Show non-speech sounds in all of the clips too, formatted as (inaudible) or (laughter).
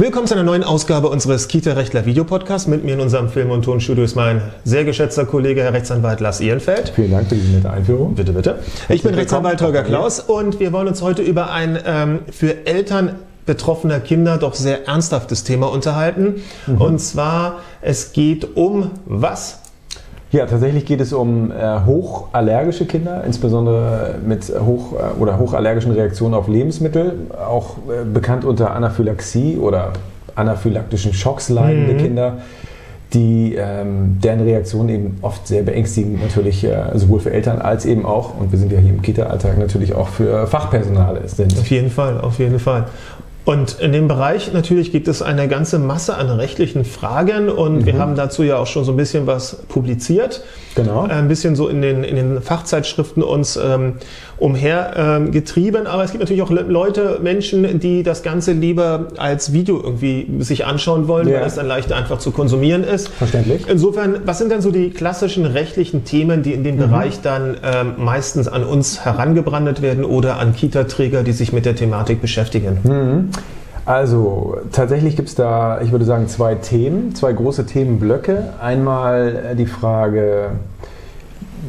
Willkommen zu einer neuen Ausgabe unseres Kita-Rechtler Videopodcasts. Mit mir in unserem Film- und Tonstudio ist mein sehr geschätzter Kollege, Herr Rechtsanwalt Lars Ehrenfeld. Vielen Dank für diese nette Einführung. Bitte, bitte. Ich bin Rechtsanwalt Holger Klaus und wir wollen uns heute über ein ähm, für Eltern betroffener Kinder doch sehr ernsthaftes Thema unterhalten. Mhm. Und zwar, es geht um was? Ja, tatsächlich geht es um äh, hochallergische Kinder, insbesondere mit hoch äh, oder hochallergischen Reaktionen auf Lebensmittel, auch äh, bekannt unter Anaphylaxie oder anaphylaktischen Schocks leidende mhm. Kinder, die ähm, deren Reaktionen eben oft sehr beängstigend natürlich äh, sowohl für Eltern als eben auch und wir sind ja hier im Kita-Alltag natürlich auch für Fachpersonal sind. Auf jeden Fall, auf jeden Fall. Und in dem Bereich natürlich gibt es eine ganze Masse an rechtlichen Fragen und mhm. wir haben dazu ja auch schon so ein bisschen was publiziert. Genau. Ein bisschen so in den, in den Fachzeitschriften uns ähm, umhergetrieben. Ähm, Aber es gibt natürlich auch Leute, Menschen, die das Ganze lieber als Video irgendwie sich anschauen wollen, ja. weil es dann leichter einfach zu konsumieren ist. Verständlich. Insofern, was sind denn so die klassischen rechtlichen Themen, die in dem mhm. Bereich dann ähm, meistens an uns herangebrandet werden oder an Kita-Träger, die sich mit der Thematik beschäftigen? Mhm. Also tatsächlich gibt es da, ich würde sagen, zwei Themen, zwei große Themenblöcke. Einmal äh, die Frage,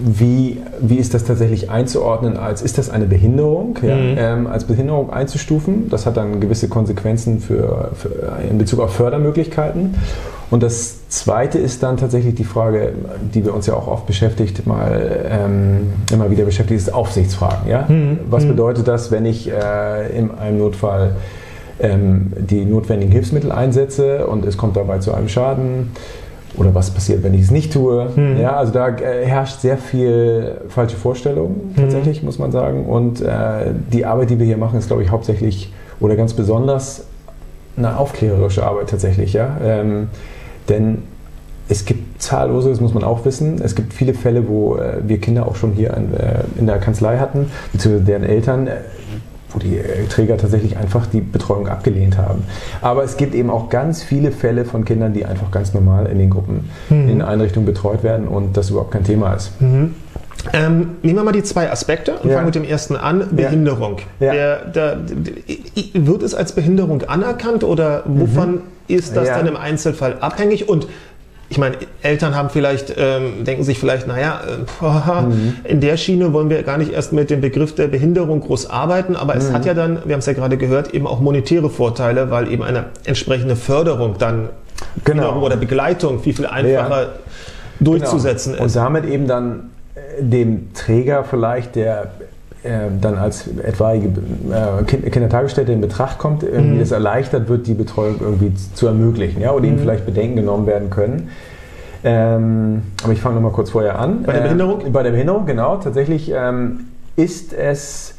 wie, wie ist das tatsächlich einzuordnen als, ist das eine Behinderung, ja, mhm. ähm, als Behinderung einzustufen? Das hat dann gewisse Konsequenzen für, für, in Bezug auf Fördermöglichkeiten. Und das Zweite ist dann tatsächlich die Frage, die wir uns ja auch oft beschäftigt, mal ähm, immer wieder beschäftigt, ist Aufsichtsfragen. Ja? Mhm. Was mhm. bedeutet das, wenn ich äh, in einem Notfall ähm, die notwendigen Hilfsmittel einsetze und es kommt dabei zu einem Schaden? Oder was passiert, wenn ich es nicht tue? Mhm. Ja, also da äh, herrscht sehr viel falsche Vorstellung, tatsächlich, mhm. muss man sagen. Und äh, die Arbeit, die wir hier machen, ist, glaube ich, hauptsächlich oder ganz besonders eine aufklärerische Arbeit tatsächlich. Ja? Ähm, denn es gibt zahllose, das muss man auch wissen, es gibt viele Fälle, wo äh, wir Kinder auch schon hier an, äh, in der Kanzlei hatten, beziehungsweise deren Eltern, wo die äh, Träger tatsächlich einfach die Betreuung abgelehnt haben. Aber es gibt eben auch ganz viele Fälle von Kindern, die einfach ganz normal in den Gruppen, mhm. in Einrichtungen betreut werden und das überhaupt kein Thema ist. Mhm. Ähm, nehmen wir mal die zwei Aspekte und ja. fangen mit dem ersten an. Behinderung. Ja. Der, der, der, wird es als Behinderung anerkannt oder wovon mhm. ist das ja. dann im Einzelfall abhängig? Und ich meine, Eltern haben vielleicht, ähm, denken sich vielleicht, naja, äh, mhm. (laughs) in der Schiene wollen wir gar nicht erst mit dem Begriff der Behinderung groß arbeiten, aber es mhm. hat ja dann, wir haben es ja gerade gehört, eben auch monetäre Vorteile, weil eben eine entsprechende Förderung dann genau. oder Begleitung viel, viel einfacher ja. durchzusetzen genau. ist. Und damit eben dann äh, dem Träger vielleicht, der dann als etwaige äh, Kindertagesstätte in Betracht kommt, irgendwie mhm. es erleichtert wird, die Betreuung irgendwie zu ermöglichen, ja, oder mhm. ihm vielleicht Bedenken genommen werden können. Ähm, aber ich fange nochmal kurz vorher an. Bei der Behinderung? Äh, bei der Behinderung, genau. Tatsächlich ähm, ist es,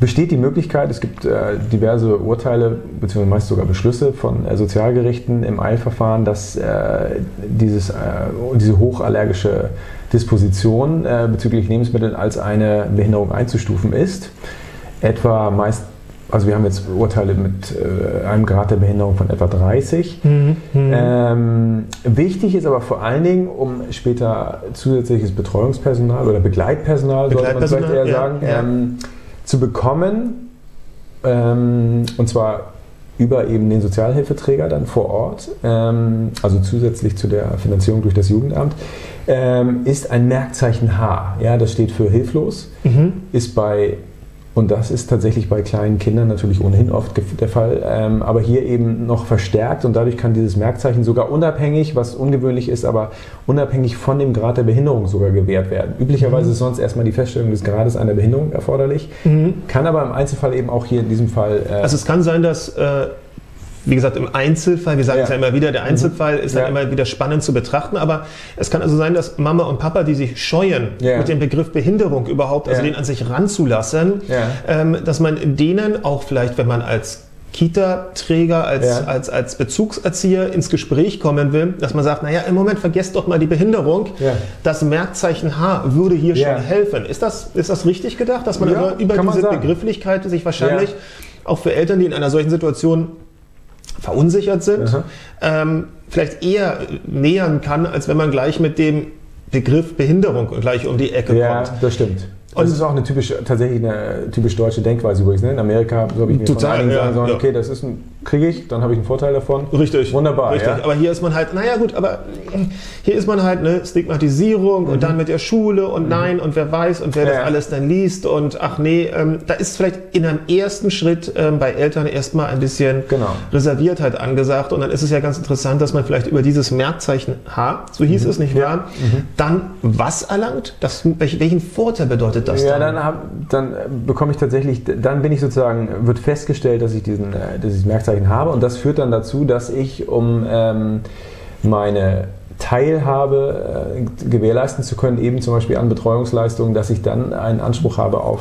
besteht die Möglichkeit, es gibt äh, diverse Urteile, beziehungsweise meist sogar Beschlüsse von äh, Sozialgerichten im Eilverfahren, dass äh, dieses, diese hochallergische Disposition äh, bezüglich Lebensmitteln als eine Behinderung einzustufen ist. Etwa meist, also wir haben jetzt Urteile mit äh, einem Grad der Behinderung von etwa 30. Mhm, mhm. Ähm, wichtig ist aber vor allen Dingen, um später zusätzliches Betreuungspersonal oder Begleitpersonal, Begleitpersonal sollte man vielleicht eher ja, sagen, ja. Ähm, zu bekommen. Ähm, und zwar über eben den Sozialhilfeträger dann vor Ort, ähm, also zusätzlich zu der Finanzierung durch das Jugendamt, ähm, ist ein Merkzeichen H. Ja, das steht für hilflos, mhm. ist bei und das ist tatsächlich bei kleinen Kindern natürlich ohnehin oft der Fall, ähm, aber hier eben noch verstärkt und dadurch kann dieses Merkzeichen sogar unabhängig, was ungewöhnlich ist, aber unabhängig von dem Grad der Behinderung sogar gewährt werden. Üblicherweise mhm. ist sonst erstmal die Feststellung des Grades einer Behinderung erforderlich, mhm. kann aber im Einzelfall eben auch hier in diesem Fall. Äh, also es kann sein, dass äh wie gesagt, im Einzelfall, wir sagen ja. es ja immer wieder, der Einzelfall ist dann immer wieder spannend zu betrachten, aber es kann also sein, dass Mama und Papa, die sich scheuen, ja. mit dem Begriff Behinderung überhaupt, also den an sich ranzulassen, ähm, dass man denen auch vielleicht, wenn man als Kita-Träger, als, ja. als, als Bezugserzieher ins Gespräch kommen will, dass man sagt, naja, im Moment vergesst doch mal die Behinderung. Ja. Das Merkzeichen H würde hier ja. schon helfen. Ist das, ist das richtig gedacht, dass man über, über diese Begrifflichkeit sich wahrscheinlich auch für Eltern, die in einer solchen Situation verunsichert sind, ähm, vielleicht eher nähern kann, als wenn man gleich mit dem Begriff Behinderung gleich um die Ecke ja, kommt. Ja, das stimmt. Und das ist auch eine typisch, tatsächlich eine typisch deutsche Denkweise übrigens. Ne? In Amerika, so habe ich mir Total, von einigen ja, sagen sollen, ja. okay, das ist ein kriege ich, dann habe ich einen Vorteil davon. Richtig. Wunderbar. Richtig. Ja. Aber hier ist man halt, naja gut, aber hier ist man halt eine Stigmatisierung mhm. und dann mit der Schule und mhm. nein und wer weiß und wer ja. das alles dann liest und ach nee, ähm, da ist vielleicht in einem ersten Schritt ähm, bei Eltern erstmal ein bisschen genau. Reserviertheit angesagt und dann ist es ja ganz interessant, dass man vielleicht über dieses Merkzeichen H, so hieß mhm. es nicht wahr, mhm. dann was erlangt? Das, welchen Vorteil bedeutet das ja, dann? Ja, dann, dann bekomme ich tatsächlich, dann bin ich sozusagen, wird festgestellt, dass ich diesen, äh, dieses Merkzeichen Anführungszeichen habe. Und das führt dann dazu, dass ich, um ähm, meine Teilhabe äh, gewährleisten zu können, eben zum Beispiel an Betreuungsleistungen, dass ich dann einen Anspruch habe auf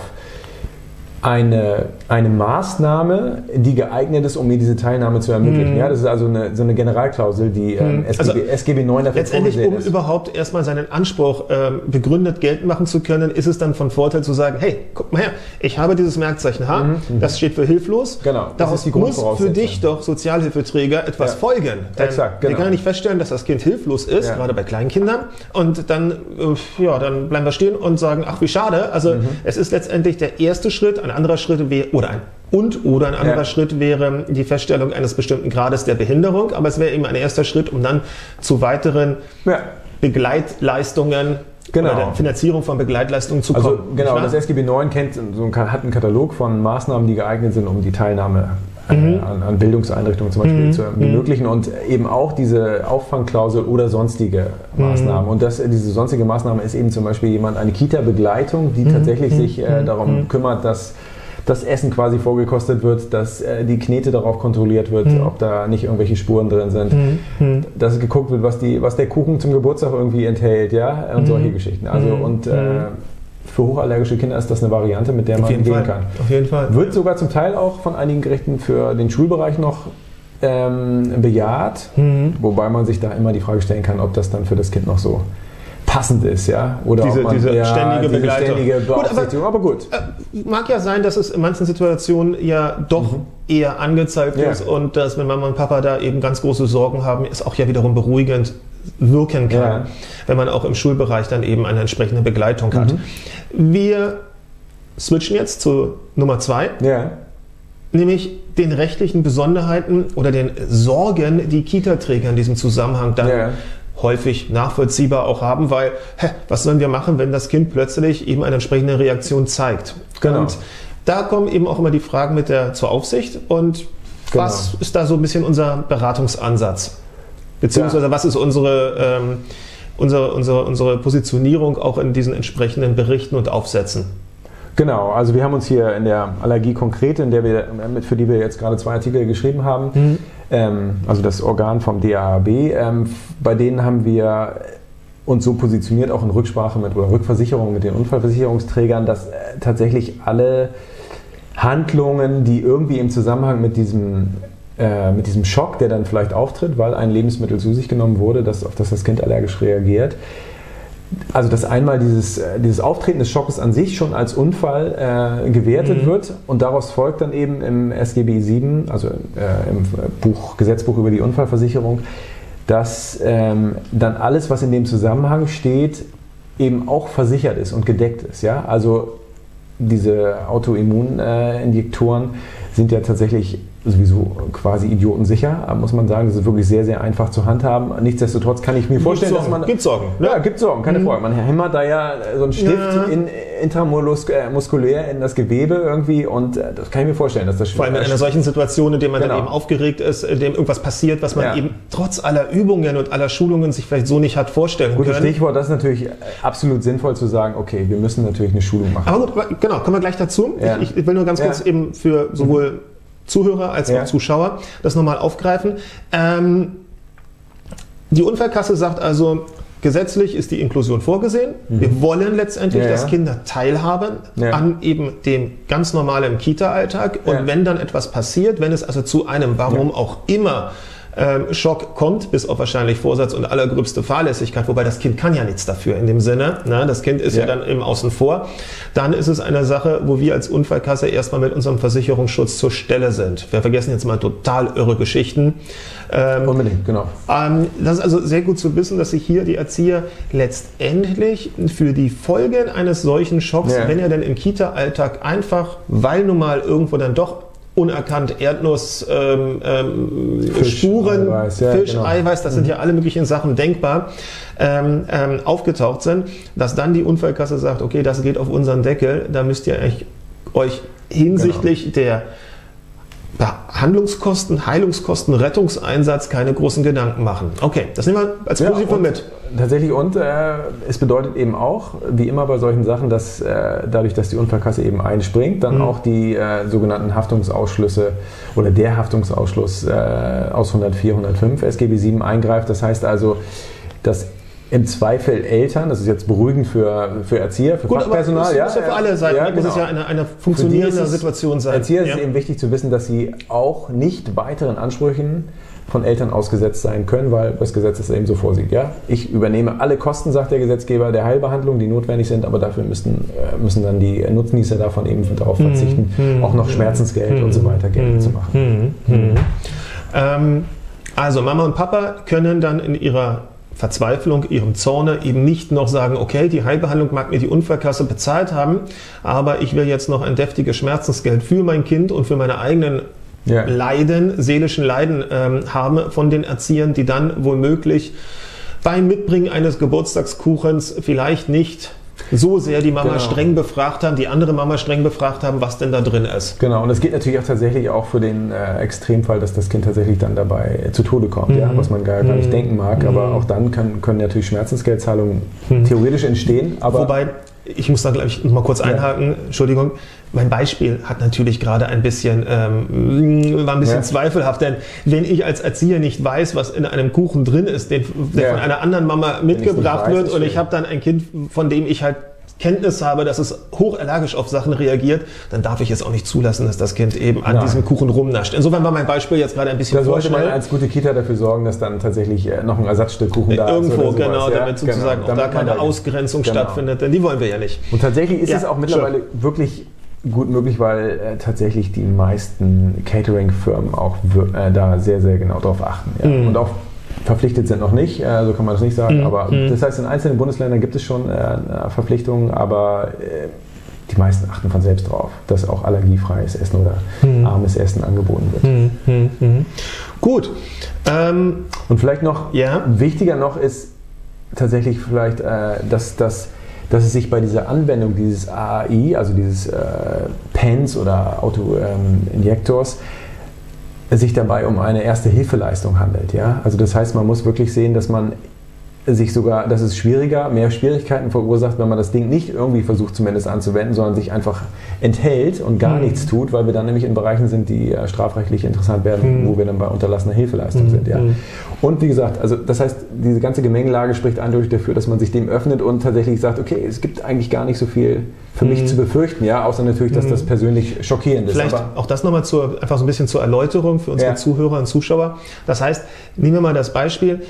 eine, eine Maßnahme, die geeignet ist, um mir diese Teilnahme zu ermöglichen. Mhm. Ja, das ist also eine, so eine Generalklausel, die ähm, SGB, also SGB 9 dafür Letztendlich, um ist. überhaupt erstmal seinen Anspruch ähm, begründet geltend machen zu können, ist es dann von Vorteil zu sagen, hey, guck mal her, ich habe dieses Merkzeichen H, mhm. mhm. das steht für hilflos. Genau. Das Daraus ist die muss für dich doch Sozialhilfeträger etwas ja. folgen. Denn Exakt, genau. Wir können nicht feststellen, dass das Kind hilflos ist, ja. gerade bei kleinen Kindern. Und dann, äh, ja, dann bleiben wir stehen und sagen, ach wie schade. Also mhm. es ist letztendlich der erste Schritt, ein anderer Schritt wäre, oder ein und oder ein anderer ja. Schritt wäre die Feststellung eines bestimmten Grades der Behinderung, aber es wäre eben ein erster Schritt, um dann zu weiteren ja. Begleitleistungen genau. oder der Finanzierung von Begleitleistungen zu also, kommen. Also genau, das SGB 9 kennt, so hat einen Katalog von Maßnahmen, die geeignet sind, um die Teilnahme mhm. an, an, Bildungseinrichtungen zum Beispiel mhm. zu ermöglichen und eben auch diese Auffangklausel oder sonstige Maßnahmen. Mhm. Und das, diese sonstige Maßnahme ist eben zum Beispiel jemand, eine Kita-Begleitung, die mhm. tatsächlich sich äh, mhm. darum kümmert, dass das Essen quasi vorgekostet wird, dass äh, die Knete darauf kontrolliert wird, mhm. ob da nicht irgendwelche Spuren drin sind, mhm. dass geguckt wird, was, die, was der Kuchen zum Geburtstag irgendwie enthält, ja, und mhm. solche Geschichten. Also und äh, für hochallergische Kinder ist das eine Variante, mit der man gehen Fall. kann. Auf jeden Fall. Wird sogar zum Teil auch von einigen Gerichten für den Schulbereich noch ähm, bejaht, mhm. wobei man sich da immer die Frage stellen kann, ob das dann für das Kind noch so passend ist, ja. Oder diese, man, diese ja, ständige diese Begleitung. Ständige Beaufsichtigung, aber, aber, gut. Äh, mag ja sein, dass es in manchen Situationen ja doch mhm. eher angezeigt ja. ist und dass, wenn Mama und Papa da eben ganz große Sorgen haben, es auch ja wiederum beruhigend wirken kann, ja. wenn man auch im Schulbereich dann eben eine entsprechende Begleitung hat. Mhm. Wir switchen jetzt zu Nummer zwei. Ja. Nämlich den rechtlichen Besonderheiten oder den Sorgen, die Kita-Träger in diesem Zusammenhang dann ja. häufig nachvollziehbar auch haben, weil, hä, was sollen wir machen, wenn das Kind plötzlich eben eine entsprechende Reaktion zeigt? Genau. Und da kommen eben auch immer die Fragen mit der zur Aufsicht und genau. was ist da so ein bisschen unser Beratungsansatz? Beziehungsweise ja. was ist unsere, ähm, unsere, unsere, unsere Positionierung auch in diesen entsprechenden Berichten und Aufsätzen? Genau, also wir haben uns hier in der Allergie konkret, in der wir, für die wir jetzt gerade zwei Artikel geschrieben haben, mhm. ähm, also das Organ vom DAAB, ähm, bei denen haben wir uns so positioniert, auch in Rücksprache mit oder Rückversicherung mit den Unfallversicherungsträgern, dass äh, tatsächlich alle Handlungen, die irgendwie im Zusammenhang mit diesem äh, mit diesem Schock, der dann vielleicht auftritt, weil ein Lebensmittel zu sich genommen wurde, das, auf das das Kind allergisch reagiert. Also dass einmal dieses, äh, dieses Auftreten des Schockes an sich schon als Unfall äh, gewertet mhm. wird und daraus folgt dann eben im SGB 7, also äh, im Buch, Gesetzbuch über die Unfallversicherung, dass ähm, dann alles, was in dem Zusammenhang steht, eben auch versichert ist und gedeckt ist. Ja? Also diese Autoimmuninjektoren äh, sind ja tatsächlich sowieso quasi idiotensicher, muss man sagen. Das ist wirklich sehr, sehr einfach zu handhaben. Nichtsdestotrotz kann ich mir vorstellen, dass man. Gibt Sorgen. Ne? Ja, gibt Sorgen, keine mhm. Frage. Man hämmert da ja so einen Stift ja. in, intramuskulär in das Gewebe irgendwie und äh, das kann ich mir vorstellen, dass das Vor allem in einer solchen Situation, in der man genau. dann eben aufgeregt ist, in dem irgendwas passiert, was man ja. eben trotz aller Übungen und aller Schulungen sich vielleicht so nicht hat vorstellen Gutes können. Stichwort, das ist natürlich absolut sinnvoll zu sagen, okay, wir müssen natürlich eine Schulung machen. Aber gut, genau, kommen wir gleich dazu. Ja. Ich, ich, will nur ganz kurz eben für sowohl Zuhörer als ja. auch Zuschauer das nochmal aufgreifen. Ähm, die Unfallkasse sagt also, gesetzlich ist die Inklusion vorgesehen. Mhm. Wir wollen letztendlich, ja, dass Kinder teilhaben ja. an eben dem ganz normalen Kita-Alltag. Und wenn dann etwas passiert, wenn es also zu einem, warum auch immer, ähm, Schock kommt, bis auf wahrscheinlich Vorsatz und allergröbste Fahrlässigkeit, wobei das Kind kann ja nichts dafür in dem Sinne. Ne? Das Kind ist ja. ja dann im Außen vor. Dann ist es eine Sache, wo wir als Unfallkasse erstmal mit unserem Versicherungsschutz zur Stelle sind. Wir vergessen jetzt mal total irre Geschichten. Ähm, Unbedingt, genau. Ähm, das ist also sehr gut zu wissen, dass sich hier die Erzieher letztendlich für die Folgen eines solchen Schocks, ja. wenn er denn im Kita-Alltag einfach, weil nun mal irgendwo dann doch unerkannt Erdnussspuren, ähm, ähm, Fisch, Eiweiß, ja, Fisch, genau. Eiweiß, das mhm. sind ja alle möglichen Sachen denkbar, ähm, ähm, aufgetaucht sind, dass dann die Unfallkasse sagt, okay, das geht auf unseren Deckel, da müsst ihr euch hinsichtlich genau. der Behandlungskosten, Heilungskosten, Rettungseinsatz keine großen Gedanken machen. Okay, das nehmen wir als positiv ja, mit. Tatsächlich und äh, es bedeutet eben auch, wie immer bei solchen Sachen, dass äh, dadurch, dass die Unfallkasse eben einspringt, dann mhm. auch die äh, sogenannten Haftungsausschlüsse oder der Haftungsausschluss äh, aus 104, 105 SGB 7 eingreift. Das heißt also, dass im Zweifel Eltern, das ist jetzt beruhigend für, für Erzieher, für Gut, Fachpersonal. Aber das ja, muss ja für alle sein, ja, genau. muss es ja eine, eine funktionierende Situation sein. Erzieher ja. ist es eben wichtig zu wissen, dass sie auch nicht weiteren Ansprüchen von Eltern ausgesetzt sein können, weil das Gesetz es eben so vorsieht. Ja? Ich übernehme alle Kosten, sagt der Gesetzgeber, der Heilbehandlung, die notwendig sind, aber dafür müssen, äh, müssen dann die Nutznießer davon eben darauf mhm. verzichten, mhm. auch noch Schmerzensgeld mhm. und so weiter Geld mhm. zu machen. Mhm. Ähm, also Mama und Papa können dann in ihrer Verzweiflung, ihrem Zorne eben nicht noch sagen, okay, die Heilbehandlung mag mir die Unfallkasse bezahlt haben, aber ich will jetzt noch ein deftiges Schmerzensgeld für mein Kind und für meine eigenen ja. Leiden, seelischen Leiden ähm, haben von den Erziehern, die dann womöglich beim Mitbringen eines Geburtstagskuchens vielleicht nicht so sehr die Mama genau. streng befragt haben, die andere Mama streng befragt haben, was denn da drin ist. Genau, und es geht natürlich auch tatsächlich auch für den äh, Extremfall, dass das Kind tatsächlich dann dabei zu Tode kommt, mhm. ja, was man gar, gar nicht mhm. denken mag. Aber mhm. auch dann kann, können natürlich Schmerzensgeldzahlungen mhm. theoretisch entstehen. Aber Wobei, ich muss da gleich noch mal kurz einhaken, ja. Entschuldigung. Mein Beispiel hat natürlich gerade ein bisschen, ähm, war ein bisschen ja. zweifelhaft, denn wenn ich als Erzieher nicht weiß, was in einem Kuchen drin ist, den, der ja. von einer anderen Mama mitgebracht weiß, wird und ich habe dann ein Kind, von dem ich halt Kenntnis habe, dass es hochallergisch auf Sachen reagiert, dann darf ich es auch nicht zulassen, dass das Kind eben an Nein. diesem Kuchen rumnascht. Insofern war mein Beispiel jetzt gerade ein bisschen Da sollte man als gute Kita dafür sorgen, dass dann tatsächlich äh, noch ein Ersatzstück Kuchen da Irgendwo, ist. Irgendwo, genau, ja? damit sozusagen genau, auch da keine Ausgrenzung genau. stattfindet, denn die wollen wir ja nicht. Und tatsächlich ist ja, es auch mittlerweile schon. wirklich gut möglich, weil äh, tatsächlich die meisten Catering-Firmen auch äh, da sehr, sehr genau drauf achten. Ja? Mhm. Und auch verpflichtet sind noch nicht, äh, so kann man das nicht sagen. Mhm. Aber mhm. das heißt, in einzelnen Bundesländern gibt es schon äh, Verpflichtungen, aber äh, die meisten achten von selbst drauf, dass auch allergiefreies Essen oder mhm. armes Essen angeboten wird. Mhm. Mhm. Mhm. Gut. Ähm, Und vielleicht noch, ja? wichtiger noch ist tatsächlich vielleicht, äh, dass das dass es sich bei dieser Anwendung dieses AI, also dieses äh, Pens oder Autoinjektors, ähm, sich dabei um eine erste Hilfeleistung handelt. Ja? Also das heißt, man muss wirklich sehen, dass man sich sogar, dass es schwieriger, mehr Schwierigkeiten verursacht, wenn man das Ding nicht irgendwie versucht zumindest anzuwenden, sondern sich einfach enthält und gar mhm. nichts tut, weil wir dann nämlich in Bereichen sind, die äh, strafrechtlich interessant werden, mhm. wo wir dann bei unterlassener Hilfeleistung mhm. sind. Ja. Mhm. Und wie gesagt, also das heißt, diese ganze Gemengelage spricht eindeutig dafür, dass man sich dem öffnet und tatsächlich sagt, okay, es gibt eigentlich gar nicht so viel für mich mhm. zu befürchten, ja, außer natürlich, dass das mhm. persönlich schockierend ist. Vielleicht auch das nochmal zur, einfach so ein bisschen zur Erläuterung für unsere ja. Zuhörer und Zuschauer. Das heißt, nehmen wir mal das Beispiel,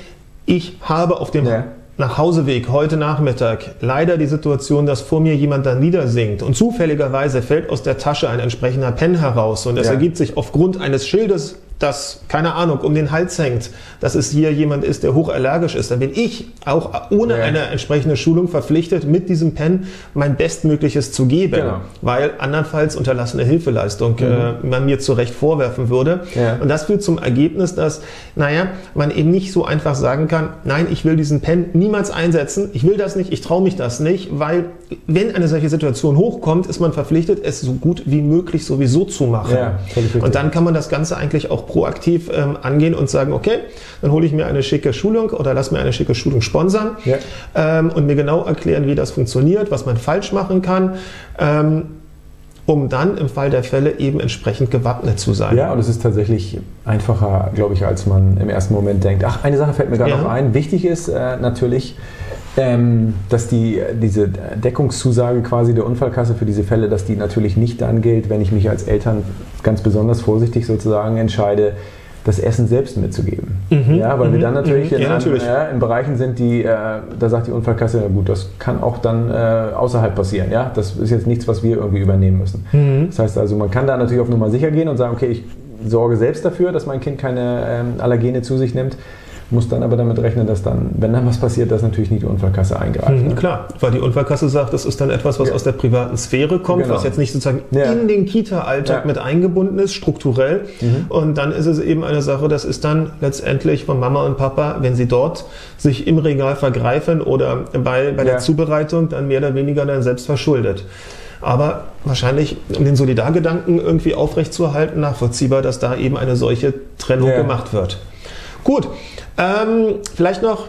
ich habe auf dem ja. Nachhauseweg heute Nachmittag leider die Situation, dass vor mir jemand da niedersinkt und zufälligerweise fällt aus der Tasche ein entsprechender Pen heraus und es ja. ergibt sich aufgrund eines Schildes das, keine Ahnung, um den Hals hängt, dass es hier jemand ist, der hochallergisch ist, dann bin ich auch ohne ja. eine entsprechende Schulung verpflichtet, mit diesem Pen mein Bestmögliches zu geben, genau. weil andernfalls unterlassene Hilfeleistung mhm. äh, man mir zu Recht vorwerfen würde. Ja. Und das führt zum Ergebnis, dass, naja, man eben nicht so einfach sagen kann, nein, ich will diesen Pen niemals einsetzen, ich will das nicht, ich traue mich das nicht, weil wenn eine solche Situation hochkommt, ist man verpflichtet, es so gut wie möglich sowieso zu machen. Ja, und dann kann man das Ganze eigentlich auch proaktiv ähm, angehen und sagen, okay, dann hole ich mir eine schicke Schulung oder lass mir eine schicke Schulung sponsern ja. ähm, und mir genau erklären, wie das funktioniert, was man falsch machen kann. Ähm, um dann im Fall der Fälle eben entsprechend gewappnet zu sein. Ja, und es ist tatsächlich einfacher, glaube ich, als man im ersten Moment denkt. Ach, eine Sache fällt mir gerade ja. noch ein. Wichtig ist äh, natürlich, ähm, dass die, diese Deckungszusage quasi der Unfallkasse für diese Fälle, dass die natürlich nicht dann gilt, wenn ich mich als Eltern ganz besonders vorsichtig sozusagen entscheide, das Essen selbst mitzugeben. Mhm, ja, weil mhm, wir dann natürlich, mhm, in, ja, natürlich. ja, in, Bereichen sind, die, äh, da sagt die Unfallkasse, ja gut, das kann auch dann äh, außerhalb passieren. Ja? Das ist jetzt nichts, was wir irgendwie übernehmen müssen. Mhm. Das heißt also, man kann da natürlich auf Nummer sicher gehen und sagen, okay, ich sorge selbst dafür, dass mein Kind keine ähm, Allergene zu sich nimmt. Muss dann aber damit rechnen, dass dann, wenn dann was passiert, dass natürlich nicht die Unfallkasse eingreift. Mhm, ne? Klar, weil die Unfallkasse sagt, das ist dann etwas, was ja. aus der privaten Sphäre kommt, genau. was jetzt nicht sozusagen ja. in den Kita-Alltag ja. mit eingebunden ist, strukturell. Mhm. Und dann ist es eben eine Sache, das ist dann letztendlich von Mama und Papa, wenn sie dort sich im Regal vergreifen oder bei, bei der Zubereitung, dann mehr oder weniger dann selbst verschuldet. Aber wahrscheinlich, um den Solidargedanken irgendwie aufrechtzuerhalten, nachvollziehbar, dass da eben eine solche Trennung gemacht wird. Gut, ähm, vielleicht noch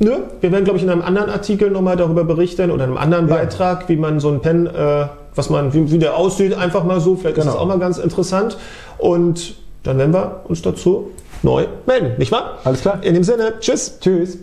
Nö, wir werden, glaube ich, in einem anderen Artikel nochmal darüber berichten oder in einem anderen ja. Beitrag, wie man so ein Pen, äh, was man, wie, wie, der aussieht, einfach mal so. Vielleicht genau. ist das auch mal ganz interessant. Und dann werden wir uns dazu neu melden, nicht wahr? Alles klar. In dem Sinne, tschüss. Tschüss.